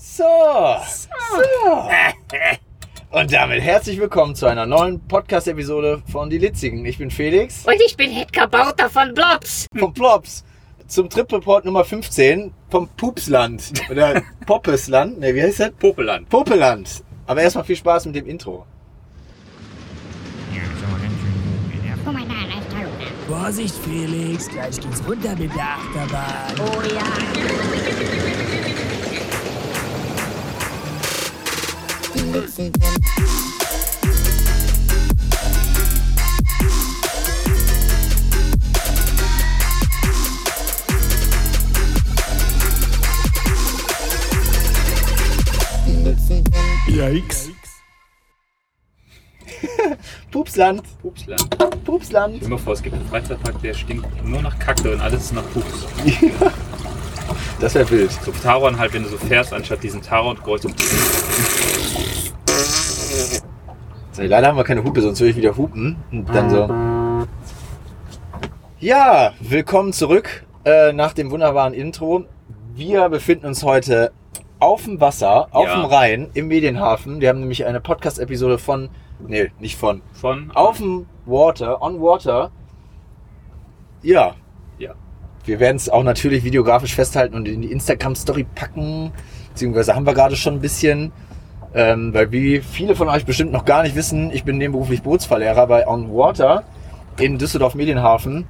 So. so. Und damit herzlich willkommen zu einer neuen Podcast-Episode von Die Litzigen. Ich bin Felix Und ich bin Hedgar Bauter von Blobs. vom Plops zum Trip Report Nummer 15 vom Pupsland. Oder Poppesland. Ne, wie heißt das? Popeland. Popeland. Aber erstmal viel Spaß mit dem Intro. Guck mal da, da ist Hallo. Vorsicht, Felix, gleich geht's runter mit der Achterbahn. Oh ja. Yikes. Pupsland. Pupsland. Pupsland. Stell dir mal vor, es gibt einen Freizeitpark, der stinkt nur nach Kacke und alles ist nach Pups. Das wäre wild. So Taron halt, wenn du so fährst, anstatt diesen Taron-Geräusch so. So, leider haben wir keine Hupe, sonst würde ich wieder hupen. Und dann so. Ja, willkommen zurück äh, nach dem wunderbaren Intro. Wir befinden uns heute auf dem Wasser, auf Ja. dem Rhein, im Medienhafen. Wir haben nämlich eine Podcast-Episode von, nee, nicht von, Von. auf dem Water, on Water. Ja, Ja. wir werden es auch natürlich videografisch festhalten und in die Instagram-Story packen. Beziehungsweise haben wir gerade schon ein bisschen. Ähm, weil wie viele von euch bestimmt noch gar nicht wissen, ich bin nebenberuflich Bootsfahrlehrer bei On Water in Düsseldorf Medienhafen.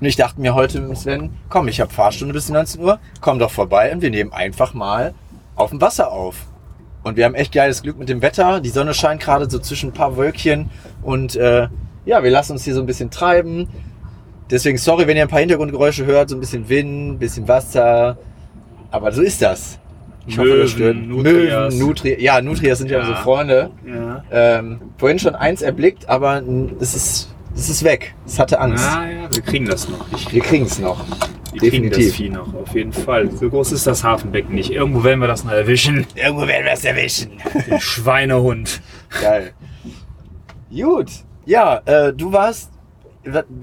Und ich dachte mir heute, Sven, komm, ich habe Fahrstunde bis 19 Uhr, komm doch vorbei und wir nehmen einfach mal auf dem Wasser auf. Und wir haben echt geiles Glück mit dem Wetter. Die Sonne scheint gerade so zwischen ein paar Wölkchen und äh, ja, wir lassen uns hier so ein bisschen treiben. Deswegen sorry, wenn ihr ein paar Hintergrundgeräusche hört, so ein bisschen Wind, ein bisschen Wasser. Aber so ist das. Ich hoffe, das stört. Möwen, Nutrias. Möwen, Nutri ja, Nutrias sind ja, Ja. unsere Freunde. Ja. Ähm, vorhin schon eins erblickt, aber es ist, es ist weg. Es hatte Angst. Ah ja, wir kriegen das noch. Ich, Wir kriegen es noch. wir kriegen das definitiv. Vieh noch, auf jeden Fall. So groß ist das Hafenbecken nicht. Irgendwo werden wir das noch erwischen. Irgendwo werden wir es erwischen. Den Schweinehund. Geil. Gut. Ja, äh, du warst.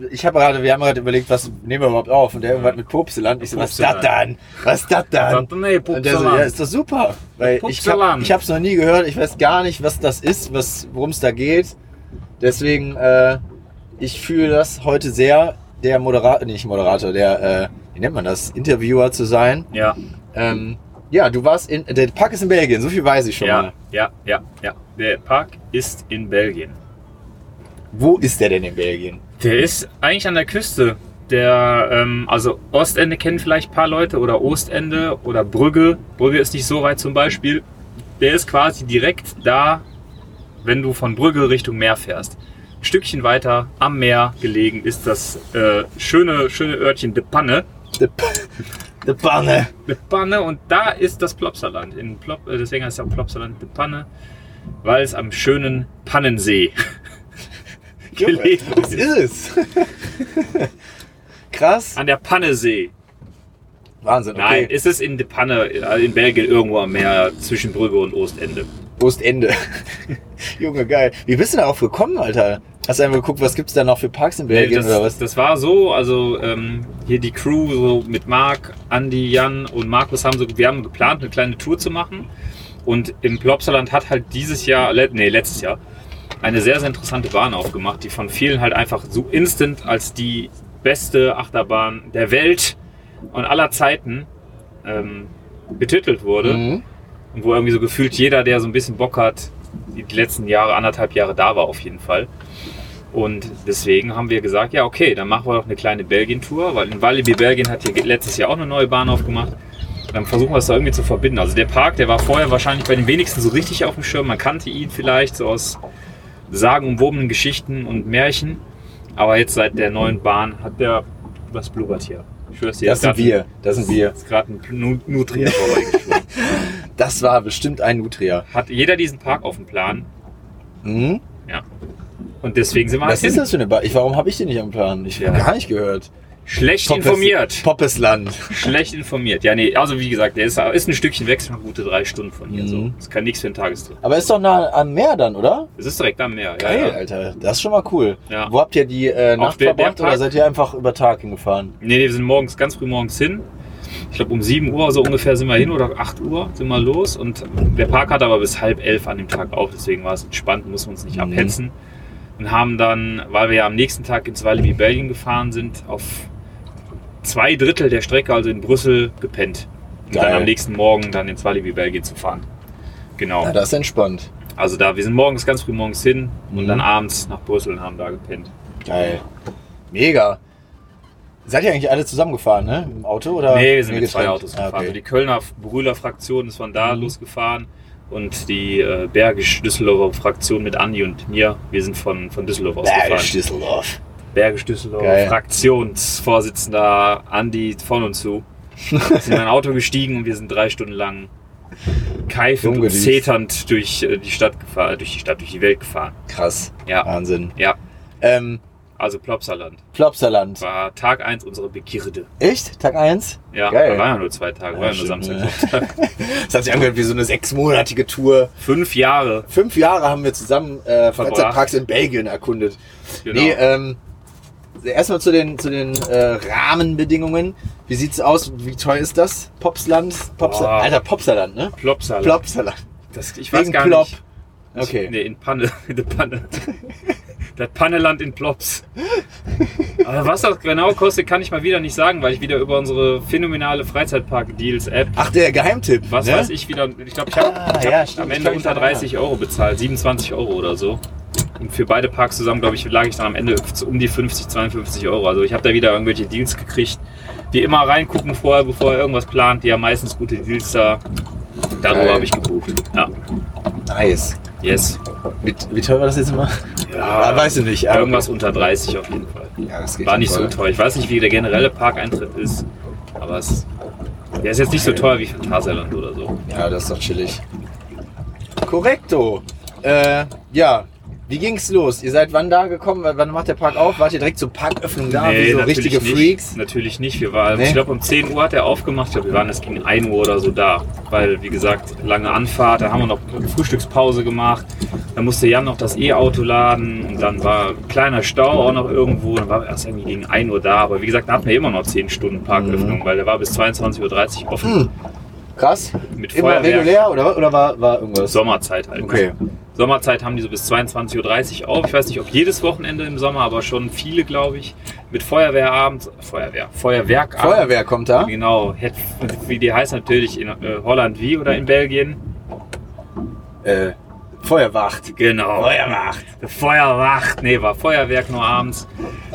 Ich habe gerade, wir haben gerade überlegt, was nehmen wir überhaupt auf? Und der irgendwas mit Pupseland. Ich so, was ist das dann? Was ist das dann? Nee, Und der so, ja, ist doch super. Weil ich habe hab's noch nie gehört. Ich weiß gar nicht, was das ist, worum es da geht. Deswegen, äh, ich fühle das heute sehr, der Moderator, nicht Moderator, der, äh, wie nennt man das, Interviewer zu sein. Ja, Ähm, ja, du warst in, der Park ist in Belgien, so viel weiß ich schon ja, mal. ja, ja, ja. Der Park ist in Belgien. Wo ist der denn in Belgien? Der ist eigentlich an der Küste. Der, ähm, also Ostende kennen vielleicht ein paar Leute oder Ostende oder Brügge. Brügge ist nicht so weit zum Beispiel. Der ist quasi direkt da, wenn du von Brügge Richtung Meer fährst. Ein Stückchen weiter am Meer gelegen ist das äh, schöne, schöne Örtchen De Panne. De, de Panne. De Panne und da ist das Plopsaland. In Plop, äh, deswegen heißt es auch Plopsaland De Panne, weil es am schönen Pannensee gelegen was ist. ist es? Krass. An der Pannesee. Wahnsinn, Nein, okay. ist es in De Panne, in Belgien, irgendwo am Meer zwischen Brügge und Ostende. Ostende. Junge, geil. Wie bist du darauf gekommen, Alter? Hast du einfach geguckt, was gibt's da noch für Parks in Belgien das, oder was? das war so, also ähm, hier die Crew so mit Marc, Andy, Jan und Markus haben so, wir haben geplant, eine kleine Tour zu machen. Und im Plopsaland hat halt dieses Jahr, nee, letztes Jahr, eine sehr, sehr interessante Bahn aufgemacht, die von vielen halt einfach so instant als die beste Achterbahn der Welt und aller Zeiten ähm, betitelt wurde. Mhm. Und wo irgendwie so gefühlt jeder, der so ein bisschen Bock hat, die letzten Jahre, anderthalb Jahre da war auf jeden Fall. Und deswegen haben wir gesagt, ja okay, dann machen wir doch eine kleine Belgien-Tour, weil in Walibi Belgien hat hier letztes Jahr auch eine neue Bahn aufgemacht. Dann versuchen wir es da irgendwie zu verbinden. Also der Park, der war vorher wahrscheinlich bei den wenigsten so richtig auf dem Schirm. Man kannte ihn vielleicht so aus sagenumwobenen Geschichten und Märchen. Aber jetzt seit der neuen Bahn hat der was blubbert hier. Ich schwör's dir, Das sind wir. Das sind wir. ist gerade ein Nu- Nutria vorbeigeschwommen. Das war bestimmt ein Nutria. Hat jeder diesen Park auf dem Plan? Mhm. Ja. Und deswegen sind wir Was halt ist das für eine? Ich, warum habe ich den nicht am Plan? Ich habe Ja. gar nicht gehört. Schlecht Poppes- informiert. Poppesland. Schlecht informiert. Ja, nee, also wie gesagt, der ist, ist ein Stückchen weg, schon gute drei Stunden von hier. Mhm. So. Das kann nichts für einen Tagestrip. Aber ist doch nah am Meer dann, oder? Es ist direkt am Meer. Geil, Ja, ja. Alter. Das ist schon mal cool. Ja. Wo habt ihr die äh, Nacht der verbracht oder Park- seid ihr einfach über Tag hingefahren? Nee, nee, wir sind morgens, ganz früh morgens hin. Ich glaube, um 7 Uhr so ungefähr sind wir hin oder 8 Uhr sind wir los. Und der Park hat aber bis halb elf an dem Tag auf. Deswegen war es entspannt, mussten wir uns nicht Mhm. abhetzen. Und haben dann, weil wir ja am nächsten Tag ins Walibi Belgien gefahren sind, auf zwei Drittel der Strecke, also in Brüssel, gepennt. Und Geil. dann am nächsten Morgen dann ins Walibi Belgien zu fahren. Genau. Ja, das ist entspannt. Also da, wir sind morgens ganz früh morgens hin und Mhm. dann abends nach Brüssel und haben da gepennt. Geil. Mega. Seid ihr eigentlich alle zusammengefahren, ne? Im Auto? Oder Nee, wir sind mit zwei? Autos Ah, gefahren. okay. Also die Kölner Brühler Fraktion ist von da Mhm. losgefahren und die äh, Bergisch-Düsseldorfer Fraktion mit Andi und mir, wir sind von, von Düsseldorf aus Bergisch. Düsseldorf. Geil. Fraktionsvorsitzender Andi von und zu. sind in ein Auto gestiegen und wir sind drei Stunden lang keifend und zeternd durch äh, die Stadt gefahren, durch die Stadt, durch die Welt gefahren. Krass. Ja, Wahnsinn. ja. Ähm, Also Plopsaland. Plopsaland. War Tag 1 unserer Begierde. Echt? Tag 1? Ja, Geil. da waren ja nur zwei Tage, war ja nur Samstag, ne? Das hat sich angehört wie so eine sechsmonatige Tour. Fünf Jahre. Fünf Jahre haben wir zusammen äh. Freizeitparks in Belgien erkundet. Genau. Nee, ähm, erstmal zu den, zu den äh, Rahmenbedingungen. Wie sieht's aus? Wie teuer ist das? Popsland? Popsa Boah. Alter, Popsaland, ne? Plopsaland. Plopsaland. Das, ich weiß Wegen gar Plop. nicht. Okay. Nee, in Panne. In der Panne. Das Panneland in Plops. Aber was das genau kostet, kann ich mal wieder nicht sagen, weil ich wieder über unsere phänomenale Freizeitpark-Deals-App, Ach, der Geheimtipp. was ne? weiß ich, wieder. Ich glaube, ich habe Ah, hab ja, am Ich Ende ich unter kann 30 Euro bezahlt. 27 Euro oder so. Und für beide Parks zusammen, glaube ich, lag ich dann am Ende um die 50, 52 Euro. Also ich habe da wieder irgendwelche Deals gekriegt. Die immer reingucken vorher, bevor er irgendwas plant. Die haben meistens gute Deals da. Darüber habe ich gebucht. Ja. Nice. Yes. Wie, wie teuer war das jetzt immer? Ja, weiß ich nicht. Irgendwas unter 30 auf jeden Fall. Ja, das geht War nicht so voll. teuer. Ich weiß nicht, wie der generelle Parkeintritt ist, aber es, der ist jetzt nicht so teuer wie Phantasialand oder so. Ja, das ist doch chillig. Korrekto. Äh, ja. Wie ging's los? Ihr seid wann da gekommen? Wann macht der Park auf? Wart ihr direkt zur Parköffnung da? wie so richtige nicht. Freaks? Natürlich nicht. Wir waren, Nee? ich glaube, um 10 Uhr hat er aufgemacht. Ich glaube, wir waren erst gegen 1 Uhr oder so da. Weil, wie gesagt, lange Anfahrt. Da haben wir noch eine Frühstückspause gemacht. Dann musste Jan noch das E-Auto laden. Und dann war ein kleiner Stau auch noch irgendwo. Dann waren wir erst irgendwie gegen 1 Uhr da. Aber wie gesagt, da hatten wir immer noch 10 Stunden Parköffnung, Mhm. weil der war bis 22.30 Uhr offen. Krass. Mit Immer Feuerwerk. regulär oder, oder war, war irgendwas? Sommerzeit halt. Okay. Sommerzeit haben die so bis 22.30 Uhr auf. Ich weiß nicht, ob jedes Wochenende im Sommer, aber schon viele, glaube ich. Mit Feuerwehrabend, Feuerwehr, Feuerwerkabend. Feuerwehr kommt da. Genau, wie die heißt natürlich in äh, Holland wie oder in Belgien. Äh, Feuerwacht. Genau. Feuerwacht. Feuerwacht. Nee, war Feuerwerk nur abends.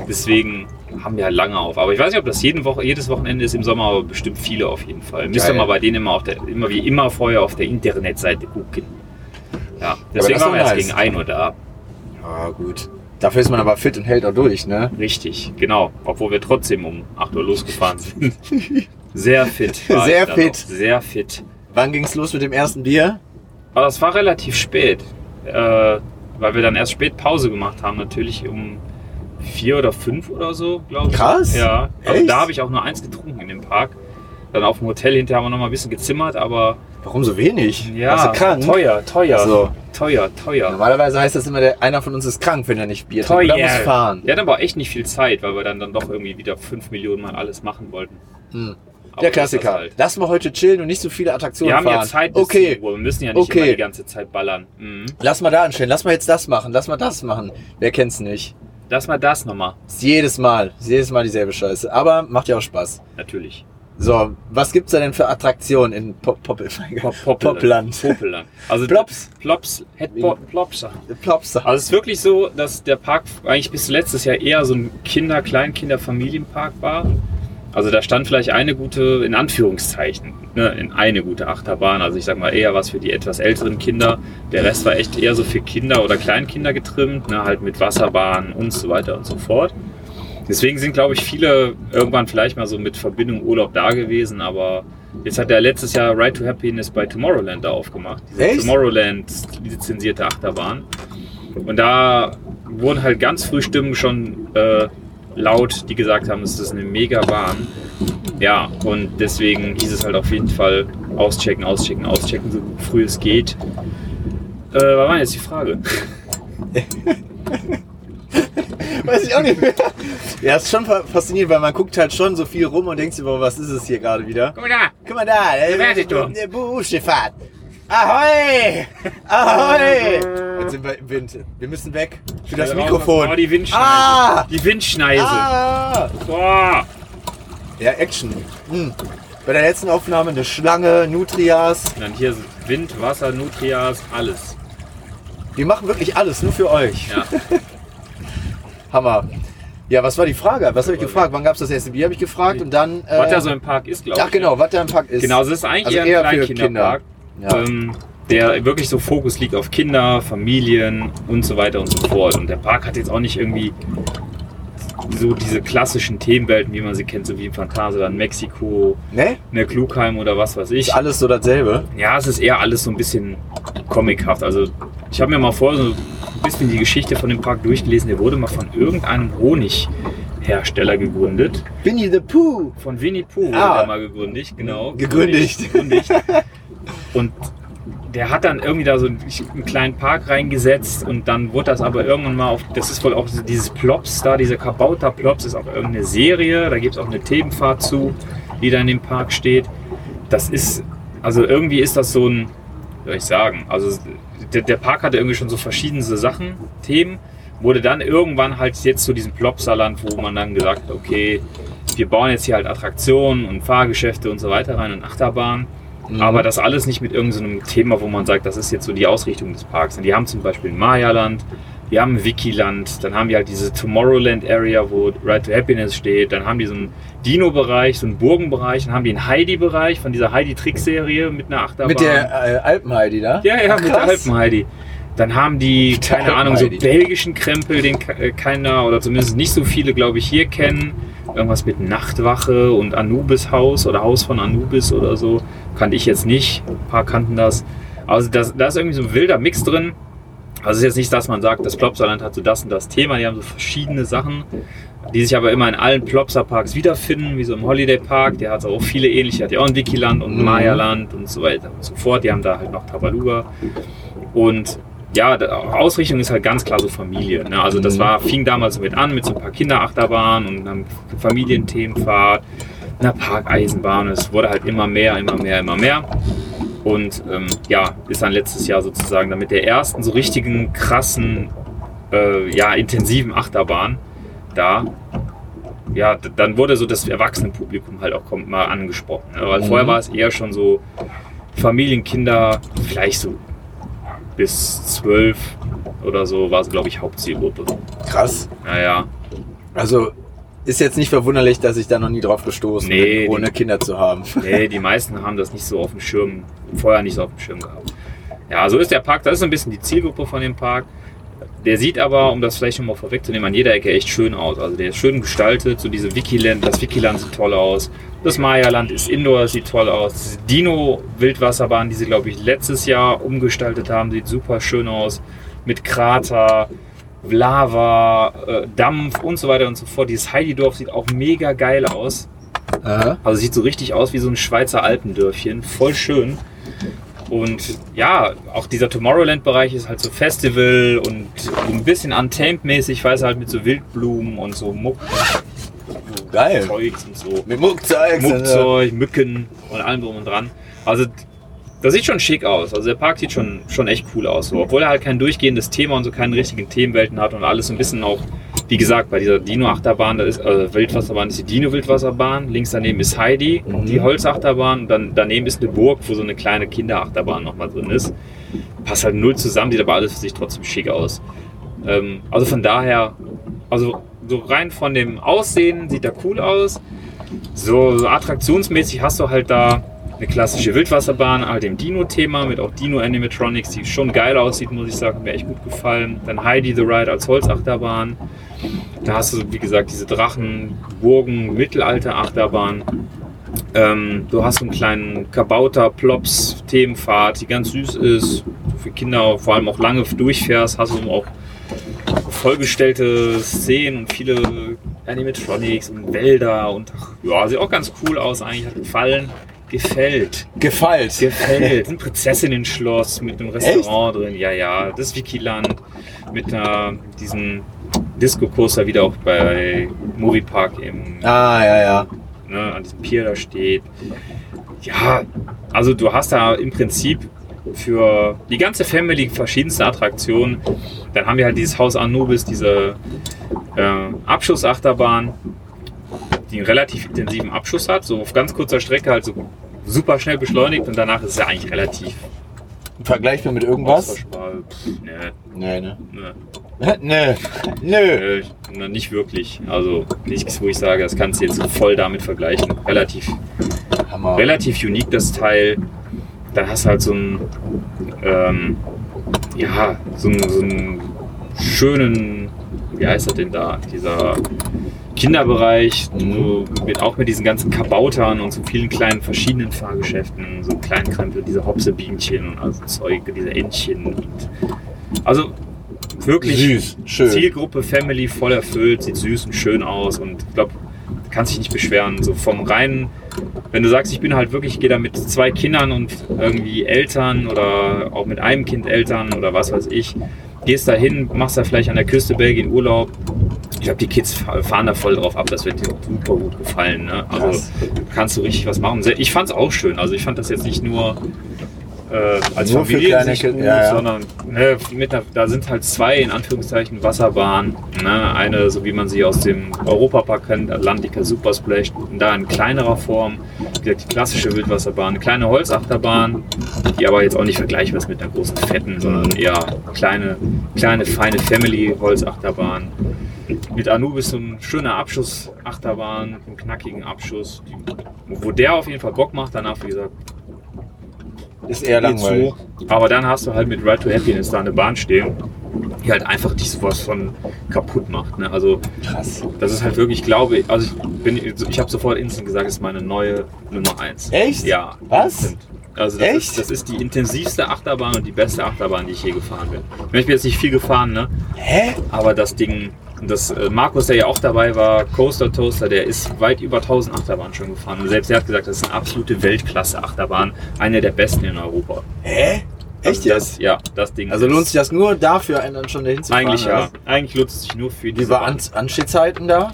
Deswegen haben wir halt lange auf. Aber ich weiß nicht, ob das jeden Woche, jedes Wochenende ist im Sommer, aber bestimmt viele auf jeden Fall. Müsst ihr mal bei denen immer, auf der, immer wie immer vorher auf der Internetseite gucken. Ja, deswegen das waren wir erst nice. gegen 1 Uhr da. Ja, gut. Dafür ist man aber fit und hält auch durch, ne? Richtig, genau. Obwohl wir trotzdem um 8 Uhr losgefahren sind. Sehr fit. Sehr fit. Sehr fit. Wann ging's los mit dem ersten Bier? Aber es war relativ spät. Äh, weil wir dann erst spät Pause gemacht haben, natürlich um vier oder fünf oder so, glaube ich. Krass. Ja. Also Echt? da habe ich auch nur eins getrunken in dem Park. Dann auf dem Hotel hinterher haben wir noch mal ein bisschen gezimmert, aber Warum so wenig? ja, Warst du krank? teuer, teuer, So. teuer, teuer. Normalerweise heißt das immer, der, einer von uns ist krank, wenn er nicht Bier trinkt. Teuer. Oder muss fahren. Wir hatten aber echt nicht viel Zeit, weil wir dann, dann doch irgendwie wieder fünf Millionen Mal alles machen wollten. Hm. Aber Der Klassiker. halt. Lass mal heute chillen und nicht so viele Attraktionen Wir haben fahren. ja Zeit bis okay, 10 Uhr. Wir müssen ja nicht Okay. immer die ganze Zeit ballern. Mhm. lass mal da anstellen. Lass mal jetzt das machen. Lass mal das machen. Wer kennt's nicht? Lass mal das nochmal. Jedes Mal. Jedes Mal dieselbe Scheiße. Aber macht ja auch Spaß. Natürlich. So, was gibt's da denn für Attraktionen in Pop Pop Pop Popland? Poppeland. Also Plops. Plops. Plopsa. Plops. Also es ist wirklich so, dass der Park eigentlich bis letztes Jahr eher so ein Kinder-, Kleinkinder-, Familienpark war. Also da stand vielleicht eine gute, in Anführungszeichen, ne, in eine gute Achterbahn. Also ich sag mal eher was für die etwas älteren Kinder. Der Rest war echt eher so für Kinder oder Kleinkinder getrimmt, ne, halt mit Wasserbahnen und so weiter und so fort. Deswegen sind, glaube ich, viele irgendwann vielleicht mal so mit Verbindung Urlaub da gewesen, aber jetzt hat er letztes Jahr Ride to Happiness bei Tomorrowland da aufgemacht. Diese Echt? Tomorrowland lizenzierte Achterbahn. Und da wurden halt ganz früh Stimmen schon äh, laut, die gesagt haben, es ist eine mega Bahn. Ja, und deswegen hieß es halt auf jeden Fall auschecken, auschecken, auschecken, so früh es geht. Äh, was war jetzt die Frage? Weiß ich auch nicht mehr. Ja, ist schon fa- faszinierend, weil man guckt halt schon so viel rum und denkt sich, boah, was ist es hier gerade wieder? Guck mal da. Guck mal da, der, der Buchschifffahrt. Ahoi! Ahoi! Jetzt sind wir im Wind. Wir müssen weg. Für das Mikrofon. Oh, die Windschneise. Ah! Die Windschneise. Ah! Boah. Ja, Action. Hm. Bei der letzten Aufnahme eine Schlange, Nutrias. Und dann hier sind Wind, Wasser, Nutrias, alles. Wir machen wirklich alles, nur für euch. Ja. Hammer. Ja, was war die Frage? Was habe ich gefragt? Wann gab es das erste Bier? Habe ich gefragt und dann. Äh, Was da so im Park ist, glaube ich. Ach genau, was da im Park ist. Genau, es ist eigentlich Also eher ein Kleinkinderpark, Kinder. Ja. ähm, der wirklich so Fokus liegt auf Kinder, Familien und so weiter und so fort. Und der Park hat jetzt auch nicht irgendwie so diese klassischen Themenwelten, wie man sie kennt, so wie im Phantasialand Mexiko, Ne? eine Klugheim oder was weiß ich. Ist alles so dasselbe. Ja, es ist eher alles so ein bisschen comichaft. Also ich habe mir mal vorher so ein bisschen die Geschichte von dem Park durchgelesen. Der wurde mal von irgendeinem Honighersteller gegründet. Winnie the Pooh. Von Winnie Pooh wurde Ah. der mal gegründet, genau. Gegründigt. Gegründigt. Und der hat dann irgendwie da so einen kleinen Park reingesetzt und dann wurde das aber irgendwann mal auf, das ist wohl auch dieses Plops da, dieser Kabauter Plops ist auch irgendeine Serie, da gibt es auch eine Themenfahrt zu, die da in dem Park steht. Das ist, also irgendwie ist das so ein, wie soll ich sagen, also der, der Park hatte irgendwie schon so verschiedene Sachen, Themen, wurde dann irgendwann halt jetzt zu diesem Plopsaland, wo man dann gesagt hat, okay, wir bauen jetzt hier halt Attraktionen und Fahrgeschäfte und so weiter rein und Achterbahnen. Aber das alles nicht mit irgendeinem Thema, wo man sagt, das ist jetzt so die Ausrichtung des Parks. Und die haben zum Beispiel ein Maya-Land, die haben Wikiland, dann haben die halt diese Tomorrowland-Area, wo Ride to Happiness steht, dann haben die so einen Dino-Bereich, so einen Burgenbereich, dann haben die einen Heidi-Bereich von dieser Heidi-Trick-Serie mit einer Achterbahn. Mit der äh, Alpenheidi da? Ja, ja, mit der Krass. Alpen-Heidi. Dann haben die, keine Ahnung, so belgischen Krempel, den äh, keiner oder zumindest nicht so viele, glaube ich, hier kennen. Irgendwas mit Nachtwache und Anubis-Haus oder Haus von Anubis oder so. Kannte ich jetzt nicht. Ein paar kannten das. Also da ist irgendwie so ein wilder Mix drin. Also es ist jetzt nicht, dass man sagt, das Plopsaland hat so das und das Thema. Die haben so verschiedene Sachen, die sich aber immer in allen Plopsa-Parks wiederfinden, wie so im Holiday Park. Der hat auch viele ähnliche. Hat ja auch ein Wikiland und ein Mhm. Maya-Land und so weiter und so fort. Die haben da halt noch Tabaluga. Und ja, Ausrichtung ist halt ganz klar so Familie. Ne? Also das Mhm. war, fing damals mit an mit so ein paar Kinderachterbahnen und einem Familienthemenfahrt, einer Parkeisenbahn. Es wurde halt immer mehr, immer mehr, immer mehr. Und ähm, ja, ist dann letztes Jahr sozusagen dann mit der ersten so richtigen, krassen, äh, ja, intensiven Achterbahn da. Ja, dann wurde so das Erwachsenenpublikum halt auch kommt mal angesprochen. Ne? Weil Mhm. vorher war es eher schon so Familien, Kinder, vielleicht so bis zwölf oder so war es, glaube ich, Hauptzielgruppe. Krass. Naja, Also ist jetzt nicht verwunderlich, dass ich da noch nie drauf gestoßen Nee, bin, ohne die- Kinder zu haben. nee, die meisten haben das nicht so auf dem Schirm, vorher nicht so auf dem Schirm gehabt. Ja, so ist der Park, das ist ein bisschen die Zielgruppe von dem Park. Der sieht aber, um das vielleicht schon mal vorwegzunehmen, an jeder Ecke echt schön aus. Also der ist schön gestaltet, so diese Wikiland, das Wikiland sieht toll aus. Das Maya-Land ist Indoor, sieht toll aus. Diese Dino-Wildwasserbahn, die sie, glaube ich, letztes Jahr umgestaltet haben, sieht super schön aus. Mit Krater, Lava, äh, Dampf und so weiter und so fort. Dieses Heidi-Dorf sieht auch mega geil aus. Aha. Also sieht so richtig aus wie so ein Schweizer Alpendörfchen. Voll schön. Und ja, auch dieser Tomorrowland-Bereich ist halt so Festival und so ein bisschen Untamed-mäßig, weiß halt mit so Wildblumen und so Muck Geil. Zeugs und so. Mit Muckzeug. Muckzeug, Mücken und allem drum und dran. Also das sieht schon schick aus. Also der Park sieht schon, schon echt cool aus. So. Obwohl er halt kein durchgehendes Thema und so keine richtigen Themenwelten hat und alles ein bisschen auch, wie gesagt, bei dieser Dino-Achterbahn, ist äh, Wildwasserbahn ist die Dino-Wildwasserbahn. Links daneben ist Heidi, Mhm. die Holzachterbahn. Und dann daneben ist eine Burg, wo so eine kleine Kinderachterbahn nochmal drin ist. Passt halt null zusammen, sieht aber alles für sich trotzdem schick aus. Ähm, also von daher, also so rein von dem Aussehen sieht er cool aus. So, so attraktionsmäßig hast du halt da eine klassische Wildwasserbahn, halt dem Dino-Thema mit auch Dino-Animatronics, die schon geil aussieht, muss ich sagen, hat mir echt gut gefallen. Dann Heidi the Ride als Holzachterbahn. Da hast du, wie gesagt, diese Drachen, Burgen, Mittelalter-Achterbahn. Ähm, du hast so einen kleinen Kabauter Plops Themenfahrt, die ganz süß ist, für Kinder vor allem auch lange durchfährst, hast du auch vollgestellte Szenen und viele Animatronics und Wälder und ja, sieht auch ganz cool aus eigentlich, hat gefallen. Gefällt. Gefällt. Gefällt. Ein Prinzessinnen-Schloss mit einem Restaurant drin. Ja, ja. Das Wikiland mit einer, diesen Disco Coaster wieder auch bei Movie Park im, Ah, ja, ja. ne, an diesem Pier da steht. Ja, also du hast da im Prinzip für die ganze Family verschiedenste Attraktionen. Dann haben wir halt dieses Haus Anubis, diese äh, Abschussachterbahn, die einen relativ intensiven Abschuss hat, so auf ganz kurzer Strecke halt so super schnell beschleunigt und danach ist es ja eigentlich relativ Vergleichbar mit irgendwas? Pff, nee, Nee, ne? nee. Nö. Nö. Äh, na, nicht wirklich. Also nichts, wo ich sage, das kannst du jetzt voll damit vergleichen. Relativ, Hammer. relativ unique das Teil. Dann hast du halt so einen, ähm, ja, so einen, so einen schönen, wie heißt das denn da? Dieser Kinderbereich, so mit, auch mit diesen ganzen Kabautern und so vielen kleinen verschiedenen Fahrgeschäften, so kleinen Krempel, diese Hopsebienchen und also Zeug, diese Entchen. Und, also wirklich Süß, schön. Zielgruppe Family voll erfüllt, sieht süß und schön aus und ich glaube, kannst dich nicht beschweren. So vom reinen, wenn du sagst, ich bin halt wirklich, ich gehe da mit zwei Kindern und irgendwie Eltern oder auch mit einem Kind Eltern oder was weiß ich, gehst da hin, machst da vielleicht an der Küste Belgien Urlaub. Ich glaube, die Kids fa- fahren da voll drauf ab, das wird dir super gut gefallen. Ne? Also kannst du richtig was machen. Ich fand es auch schön. Also ich fand das jetzt nicht nur äh, als Nur Familie Kinder, gut, ja, ja. sondern ne, mit da sind halt zwei in Anführungszeichen Wasserbahnen. Ne? Eine, so wie man sie aus dem Europapark kennt, Atlantica Super Splash, da in kleinerer Form. Wie gesagt, die klassische Wildwasserbahn, eine kleine Holzachterbahn, die aber jetzt auch nicht vergleichbar ist mit einer großen fetten, sondern eher kleine, kleine feine Family Holzachterbahn. Mit Anubis so ein schöner Abschussachterbahn, mit einem knackigen Abschuss, die, wo der auf jeden Fall Bock macht. Danach, wie gesagt, Ist eher langweilig. so. Aber dann hast du halt mit Ride to Happiness da eine Bahn stehen, die halt einfach dich sowas von kaputt macht. Ne? Also Krass. das ist halt wirklich, glaube ich, also ich bin, ich habe sofort instant gesagt, es ist meine neue Nummer 1. Echt? Ja. Was? Also das Echt? ist, das ist die intensivste Achterbahn und die beste Achterbahn, die ich je gefahren bin. Ich bin jetzt nicht viel gefahren, ne? Hä? Aber das Ding, das äh, Markus, der ja auch dabei war, Coaster Toaster, der ist weit über 1000 Achterbahnen schon gefahren. Und selbst er hat gesagt, das ist eine absolute Weltklasse-Achterbahn, eine der besten in Europa. Hä? Echt Also jetzt? Das, ja, das Ding. Also lohnt sich das nur dafür, einen dann schon dahin zu fahren? Eigentlich ja. Eigentlich lohnt es sich nur für was? Wie war. An Anstehzeiten da?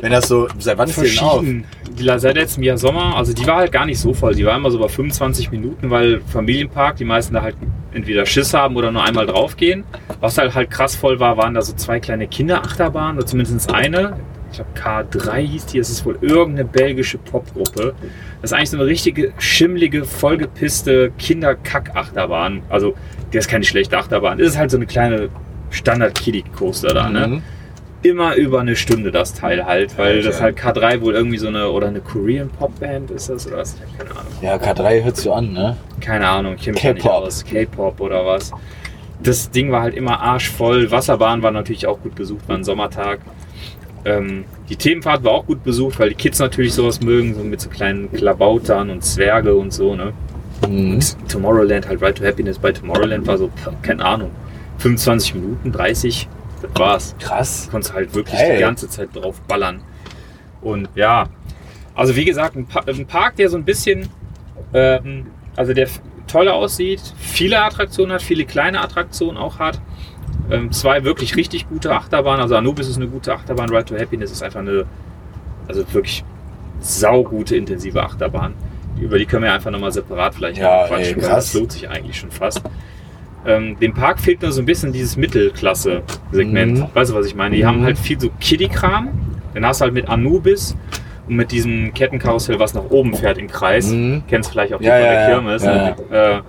Wenn das so, seit wann ist die auf? Die seit letztem Jahr Sommer, also die war halt gar nicht so voll. Die war immer so bei 25 Minuten, weil Familienpark, die meisten da halt entweder Schiss haben oder nur einmal draufgehen. Was halt halt krass voll war, waren da so zwei kleine Kinderachterbahnen, oder zumindest eine. Ich glaube K3 hieß die, das ist wohl irgendeine belgische Popgruppe. Das ist eigentlich so eine richtige, schimmlige, vollgepisste Kinderkack-Achterbahn. Also, die ist keine schlechte Achterbahn. Das ist halt so eine kleine Standard-Kiddie-Coaster da, ne? Mhm. Immer über eine Stunde das Teil halt, weil Alter. das halt K3 wohl irgendwie so eine oder eine Korean Popband ist das oder was? Ich hab keine Ahnung. Ja, K3 hört so an, ne? Keine Ahnung, ich K-Pop. K-Pop oder was. Das Ding war halt immer arschvoll. Wasserbahn war natürlich auch gut besucht, war ein Sommertag. Ähm, die Themenfahrt war auch gut besucht, weil die Kids natürlich sowas mögen, so mit so kleinen Klabautern und Zwerge und so, ne? Mhm. Und Tomorrowland, halt Ride to Happiness bei Tomorrowland war so, keine Ahnung, 25 Minuten, 30, das war's Krass. konntest halt wirklich Geil. die ganze Zeit drauf ballern. Und ja, also wie gesagt, ein, pa ein Park, der so ein bisschen, ähm, also der toll aussieht, viele Attraktionen hat, viele kleine Attraktionen auch hat. Ähm, zwei wirklich richtig gute Achterbahnen, also Anubis ist eine gute Achterbahn, Ride to Happiness ist einfach eine, also wirklich saugute, intensive Achterbahn. Über die können wir einfach nochmal separat vielleicht Ja, quatschen, ey, krass. das lohnt sich eigentlich schon fast. Ähm, dem Park fehlt nur so ein bisschen dieses Mittelklasse-Segment. Mhm. Weißt du, was ich meine? Die Mhm. haben halt viel so Kiddie-Kram. Dann hast du halt mit Anubis und mit diesem Kettenkarussell, was nach oben fährt im Kreis. Mhm. Kennst vielleicht auch die Ja, von ja, der ja. Kirmes. Ja, ne? Äh,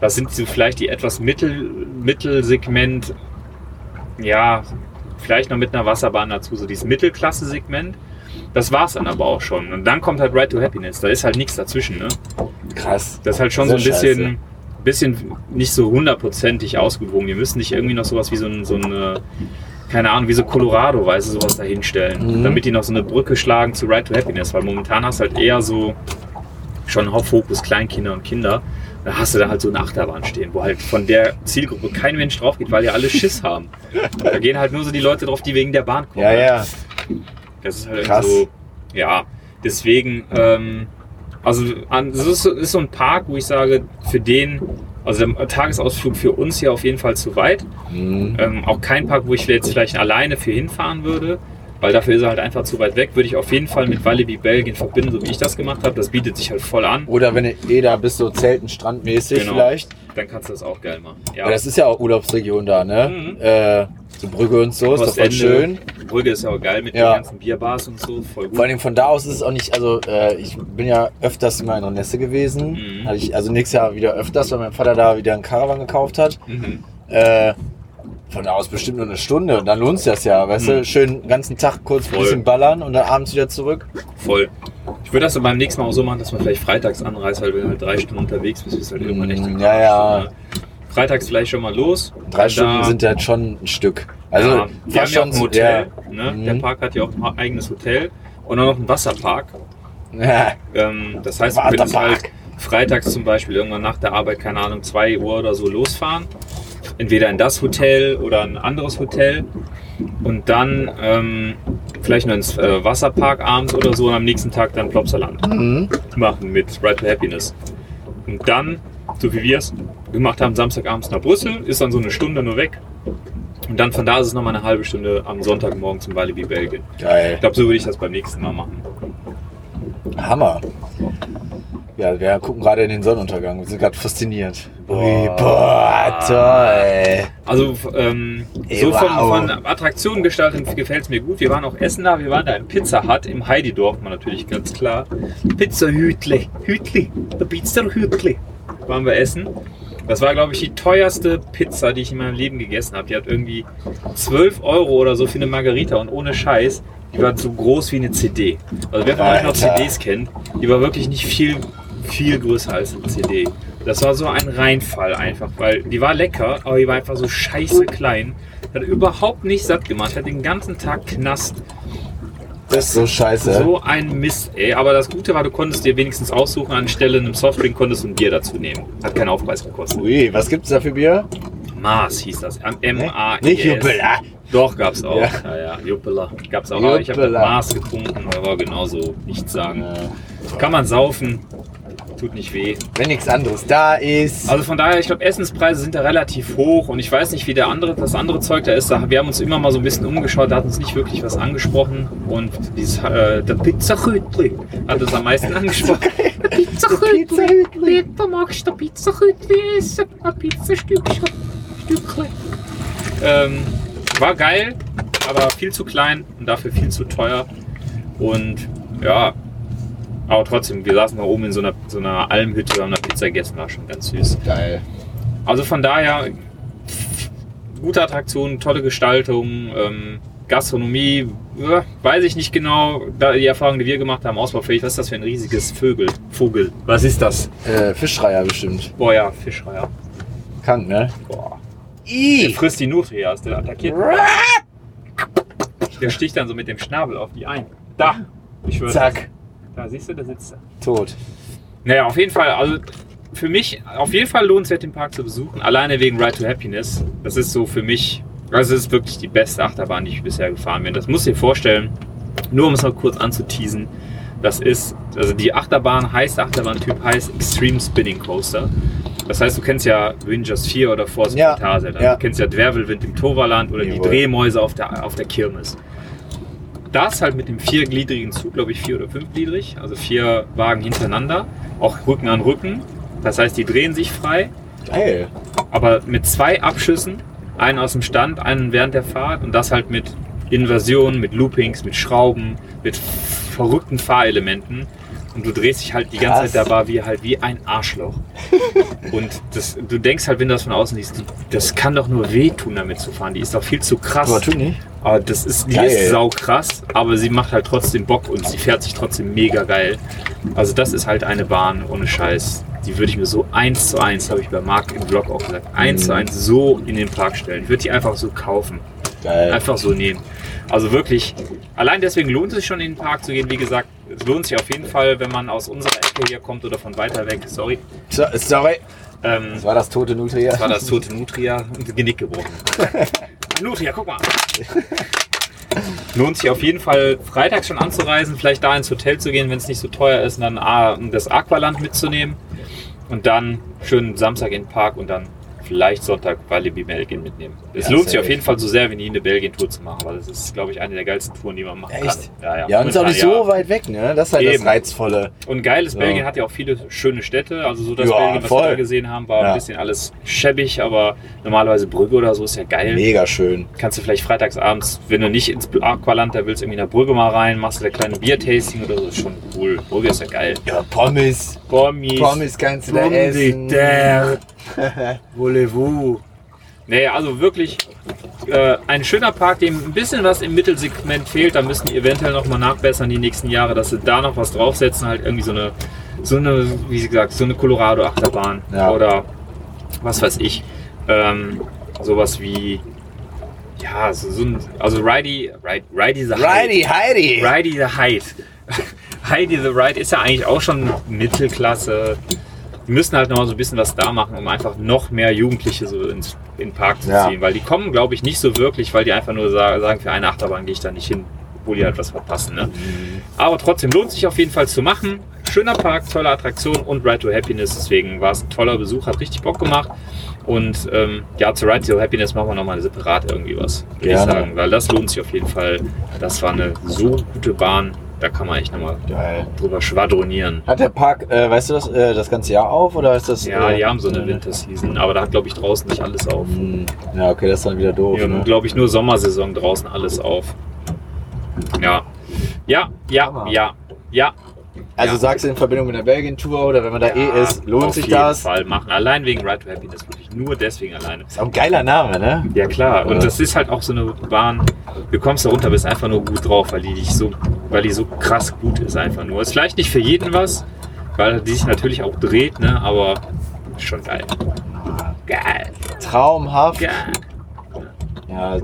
das sind so vielleicht die etwas Mittel, Mittelsegment. Ja, vielleicht noch mit einer Wasserbahn dazu, so dieses Mittelklasse-Segment. Das war's dann aber auch schon. Und dann kommt halt Ride to Happiness. Da ist halt nichts dazwischen. Ne? Krass. Das ist halt schon so ein bisschen, bisschen nicht so hundertprozentig ausgewogen. Die müssen nicht irgendwie noch sowas wie so, ein, so eine, keine Ahnung, wie so Colorado, weißt du, sowas da hinstellen. Mhm. Damit die noch so eine Brücke schlagen zu Ride to Happiness. Weil momentan hast du halt eher so schon Hauptfokus Kleinkinder und Kinder. Da hast du da halt so eine Achterbahn stehen, wo halt von der Zielgruppe kein Mensch drauf geht, weil ja alle Schiss haben. Da gehen halt nur so die Leute drauf, die wegen der Bahn kommen. Ja, ja. Das ist halt Krass. so, ja, deswegen, ähm, also das ist, so- ist so ein Park, wo ich sage, für den Also der Tagesausflug für uns hier auf jeden Fall zu weit. Mhm. Ähm, auch kein Park, wo ich jetzt vielleicht alleine für hinfahren würde, weil dafür ist er halt einfach zu weit weg. Würde ich auf jeden Fall mit Walibi Belgien verbinden, so wie ich das gemacht habe. Das bietet sich halt voll an. Oder wenn du eh da bist, so Zelten, Strandmäßig Genau. vielleicht. Dann kannst du das auch geil machen. Ja, Aber das ist ja auch Urlaubsregion da, ne? Mhm. Äh, so Brügge und so, ist doch voll schön. Brügge ist ja auch geil mit Ja. den ganzen Bierbars und so. Voll gut. Vor allem von da aus ist es auch nicht, also äh, ich bin ja öfters immer in Renesse gewesen. Mhm. Hatte ich, also nächstes Jahr wieder öfters, weil mein Vater da wieder einen Caravan gekauft hat. Mhm. Äh, von da aus bestimmt nur eine Stunde und dann lohnt sich das ja, weißt du? Mhm. Schön den ganzen Tag kurz ein bisschen ballern und dann abends wieder zurück. Voll. Ich würde das dann beim nächsten Mal auch so machen, dass man vielleicht freitags anreist, weil du halt drei Stunden unterwegs bist, bist du halt irgendwann echt ja, ja. ne? Freitags vielleicht schon mal los. Drei Und Stunden sind halt schon ein Stück. Also ja, wir haben ja auch ein Hotel. Ne? Mhm. Der Park hat ja auch ein eigenes Hotel und auch noch einen Wasserpark. Ja. Ähm, das heißt, du könntest Wasserpark. halt freitags zum Beispiel irgendwann nach der Arbeit, keine Ahnung, 2 Uhr oder so losfahren. Entweder in das Hotel oder ein anderes Hotel. Und dann ähm, vielleicht noch ins äh, Wasserpark abends oder so und am nächsten Tag dann Plopsaland Mhm. machen mit Ride to Happiness. Und dann, so wie wir es gemacht haben, Samstagabends nach Brüssel, ist dann so eine Stunde nur weg. Und dann von da ist es nochmal eine halbe Stunde am Sonntagmorgen zum Walibi Belgien. Geil. Ich glaube, so würde ich das beim nächsten Mal machen. Hammer. Ja, wir gucken gerade in den Sonnenuntergang. Wir sind gerade fasziniert. Ui, Boah. boah, toll. Also ähm, Ey, so von, wow. von Attraktionen gestaltet gefällt es mir gut. Wir waren auch essen da, wir waren da im Pizza Hut im Heididorf, mal natürlich ganz klar. Pizza Hütli, Hütli, der Pizza Hütli. Waren wir essen. Das war, glaube ich, die teuerste Pizza, die ich in meinem Leben gegessen habe. Die hat irgendwie 12 Euro oder so für eine Margarita und ohne Scheiß. Die war so groß wie eine CD. Also wer von euch noch. CDs kennt, die war wirklich nicht viel, viel größer als eine CD. Das war so ein Reinfall einfach, weil die war lecker, aber die war einfach so scheiße klein. Hat überhaupt nicht satt gemacht, hat den ganzen Tag Knast. Das ist so scheiße. So ein Mist, ey. Aber das Gute war, du konntest dir wenigstens aussuchen, anstelle einem Softdrink konntest du ein Bier dazu nehmen. Hat keinen Aufpreis gekostet. Ui, was gibt's da für Bier? Mars hieß das. M-A-E-S. Nicht Juppela. Doch, gab's auch. Ja. Ja, ja, Juppela. Gab's auch. Aber ich habe Juppela. Mars getrunken, aber genauso nichts sagen. Kann man saufen, tut nicht weh. Wenn nichts anderes da ist. Also von daher, ich glaube, Essenspreise sind da relativ hoch und ich weiß nicht, wie der andere, das andere Zeug da ist. Wir haben uns immer mal so ein bisschen umgeschaut, da hat uns nicht wirklich was angesprochen und dieses, äh, der Pizzachütli hat uns am meisten angesprochen. Pizzahütli. Peter, magst du Pizzahütli essen? Ein Pizzastückchen. Stückchen. Ähm, war geil, aber viel zu klein und dafür viel zu teuer. Und ja, aber trotzdem, wir saßen da oben in so einer, so einer Almhütte, haben da Pizza gegessen, war schon ganz süß. Geil. Also von daher, gute Attraktion, tolle Gestaltung, ähm, Gastronomie, ja, weiß ich nicht genau, die Erfahrung, die wir gemacht haben, ausbaufähig, was ist das für ein riesiges Vögel? Vogel. Was ist das? Äh, Fischreier bestimmt. Boah ja, Fischreier. Krank, ne? Boah. Der I. frisst die Nutrias, der attackiert. Der sticht dann so mit dem Schnabel auf die ein. Da! Ich schwöre. Zack. Da siehst du, da sitzt er. Tot. Naja, auf jeden Fall, also für mich auf jeden Fall lohnt es sich, den Park zu besuchen. Alleine wegen Ride to Happiness. Das ist so für mich, also es ist wirklich die beste Achterbahn, die ich bisher gefahren bin. Das musst du dir vorstellen, nur um es mal kurz anzuteasen. Das ist, also die Achterbahn heißt, Achterbahntyp heißt Extreme Spinning Coaster. Das heißt, du kennst ja Rangers 4 oder Force Ja, Fantasia. ja. Du kennst ja Dwervelwind im Toverland oder die Jawohl. Drehmäuse auf der, auf der Kirmes. Das halt mit dem viergliedrigen Zug, glaube ich, vier oder fünfgliedrig, also vier Wagen hintereinander, auch Rücken an Rücken. Das heißt, die drehen sich frei, Geil. aber mit zwei Abschüssen, einen aus dem Stand, einen während der Fahrt und das halt mit Inversionen, mit Loopings, mit Schrauben, mit verrückten Fahrelementen. Und du drehst dich halt die ganze Krass. Zeit dabei wie halt wie ein Arschloch. und das, du denkst halt, wenn du das von außen siehst, das kann doch nur wehtun, damit zu fahren. Die ist doch viel zu krass. Aber tu nicht. Aber das ist, die Geil. ist sau krass, aber sie macht halt trotzdem Bock und sie fährt sich trotzdem mega geil. Also das ist halt eine Bahn ohne Scheiß. Die würde ich mir so eins zu eins, habe ich bei Marc im Vlog auch gesagt, eins Mhm. zu eins so in den Park stellen. Ich würde die einfach so kaufen. Geil. Einfach so nehmen. Also wirklich, allein deswegen lohnt es sich schon in den Park zu gehen. Wie gesagt, es lohnt sich auf jeden Fall, wenn man aus unserer Ecke hier kommt oder von weiter weg. Sorry. So, sorry. Ähm, Das war das tote Nutria. das war das tote Nutria und Genick gebrochen. Nutria, guck mal. Lohnt sich auf jeden Fall, freitags schon anzureisen, vielleicht da ins Hotel zu gehen, wenn es nicht so teuer ist, und dann das Aqualand mitzunehmen. Und dann schön Samstag in den Park und dann vielleicht Sonntag Walibi Belgien mitnehmen. Es Ja, lohnt sich auf jeden Fall so sehr wie nie eine Belgien-Tour zu machen, weil das ist, glaube ich, eine der geilsten Touren, die man machen Echt? kann. Ja, ja. Ja, und ist auch nicht so weit weg, ne? Das ist halt Eben. das Reizvolle. Und geiles Ja. Belgien hat ja auch viele schöne Städte. Also so das Belgien, was voll. wir da gesehen haben, war ein bisschen alles schäbig, aber normalerweise Brügge oder so ist ja geil. Mega schön. Kannst du vielleicht freitagsabends, wenn du nicht ins Aqualand da willst, irgendwie in der Brügge mal rein, machst du da kleine Biertasting oder so, ist schon cool. Brügge ist ja geil. Ja, Pommes. Pommes. Pommes kannst du da essen. Voulez-vous. Nee, also wirklich äh, ein schöner Park, dem ein bisschen was im Mittelsegment fehlt. Da müssen die eventuell noch mal nachbessern die nächsten Jahre, dass sie da noch was draufsetzen. Halt irgendwie so eine, so eine wie sie gesagt, so eine Colorado-Achterbahn. Ja. Oder was weiß ich. Ähm, sowas wie, ja, so, so ein, also Ridey, Ride, Ridey the Height. Righty, Heidi. Ridey the Height. Heidi the Ride ist ja eigentlich auch schon Mittelklasse. Die müssen halt noch mal so ein bisschen was da machen, um einfach noch mehr Jugendliche so ins, in den Park zu Ja. ziehen. Weil die kommen, glaube ich, nicht so wirklich, weil die einfach nur sagen, für eine Achterbahn gehe ich da nicht hin, obwohl die halt was verpassen. Ne? Aber trotzdem lohnt sich auf jeden Fall zu machen. Schöner Park, tolle Attraktion und Ride to Happiness. Deswegen war es ein toller Besuch, hat richtig Bock gemacht. Und ähm, ja, zu Ride to Happiness machen wir nochmal separat irgendwie was, würde ich sagen. Weil das lohnt sich auf jeden Fall. Das war eine so gute Bahn, da kann man echt nochmal Geil. drüber schwadronieren. Hat der Park, äh, weißt du das, äh, das ganze Jahr auf oder ist das? Ja, äh, die haben so eine Winterseason, aber da hat, glaube ich, draußen nicht alles auf. Hm, Ja, okay, das ist dann wieder doof. Haben, ne? glaube ich, nur Sommersaison draußen alles auf. Ja. Ja, ja, Hammer. ja, ja. Also Ja. sagst du in Verbindung mit der Belgien-Tour oder wenn man da Ja, eh ist, lohnt auf sich jeden das? Fall machen. Allein wegen Ride to Happiness, wirklich nur deswegen alleine. Ist auch ein geiler Name, ne? Ja klar, und Ja. das ist halt auch so eine Bahn, du kommst da runter, bist einfach nur gut drauf, weil die dich so, weil die so krass gut ist einfach nur. Ist vielleicht nicht für jeden was, weil die sich natürlich auch dreht, ne, aber schon geil. Geil, Traumhaft. geil. Ja,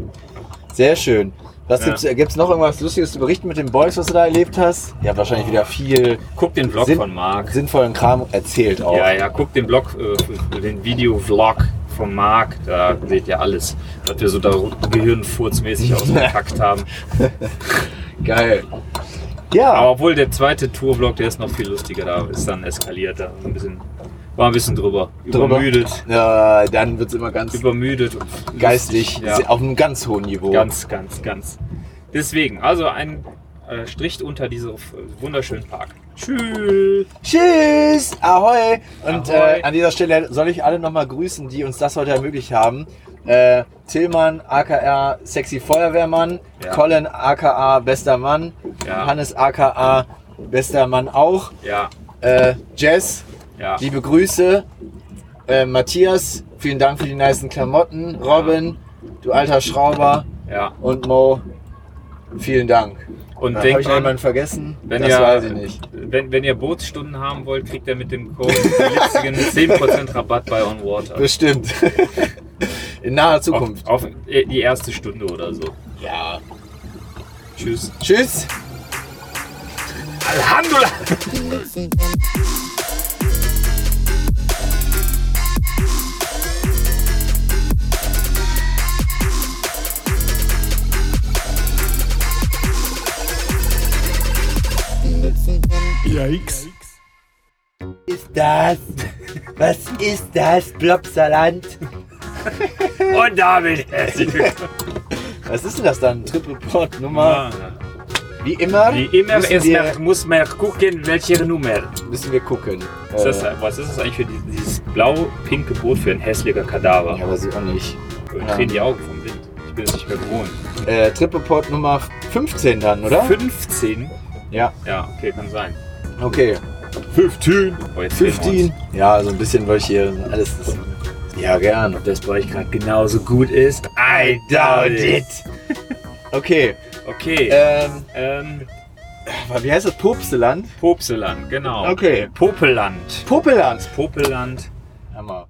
sehr schön. Was Ja. gibt's, äh, gibt's noch irgendwas Lustiges zu berichten mit den Boys, was du da erlebt hast? Ihr habt wahrscheinlich wieder viel Guck den Vlog Sinn- von Marc. sinnvollen Kram erzählt auch. Ja, ja, guck den Blog, äh, den Video-Vlog von Marc, da seht ihr alles, was wir so da gehirnfurzmäßig ausgepackt haben. Geil. Ja, Aber obwohl der zweite Tour-Vlog, der ist noch viel lustiger, da ist dann eskaliert, da ein bisschen, war ein bisschen drüber, übermüdet, ja, dann wird's immer ganz übermüdet und geistig, ja. auf einem ganz hohen Niveau. Ganz, ganz, ganz. Deswegen, also ein äh, Strich unter diesem wunderschönen Park. Tschüss. Tschüss, ahoi. Und Ahoi. Äh, an dieser Stelle soll ich alle nochmal grüßen, die uns das heute ermöglicht haben. Äh, Tillmann, aka Sexy Feuerwehrmann, Ja. Colin, aka Bester Mann, Ja. Hannes, aka Bester Mann auch, Ja, äh, Jess, ja. liebe Grüße, äh, Matthias, vielen Dank für die nicen Klamotten, Robin, du alter Schrauber ja. und Mo, vielen Dank. Und Habe denkt ich jemanden vergessen? Wenn das ihr, weiß ich nicht. Wenn, wenn ihr Bootsstunden haben wollt, kriegt ihr mit dem Code glitzigen 10% Rabatt bei On Water. Bestimmt. In naher Zukunft. Auf, auf die erste Stunde oder so. Ja. Tschüss. Tschüss. Alhamdulillah. Yikes. ist das? Was ist das, Plopsaland? Und damit herzlich willkommen. Was ist denn das dann? Trip Report Nummer? Wie immer, Wie immer müssen, ist wir, man, muss man gucken, welche Nummer. müssen wir gucken. Ist das, Äh, was ist das eigentlich für die- dieses blau-pinke Boot für ein hässlicher Kadaver? ja, weiß ich auch nicht. Ja. drehen die Augen vom Wind. Ich bin es nicht mehr gewohnt. Äh, Trip Report Nummer 15 dann, oder? 15? Ja, Ja, okay, kann sein. Okay. 15. Oh, jetzt drehen wir uns. 15. Ja, so ein bisschen wollte ich hier alles. Das, ja, gern. Ob das bei euch gerade genauso gut ist? I doubt it. Okay. Okay. Ähm, Ähm, wie heißt das? Popseland? Popseland, genau. Okay. Popeland. Popeland. Popeland. Hammer.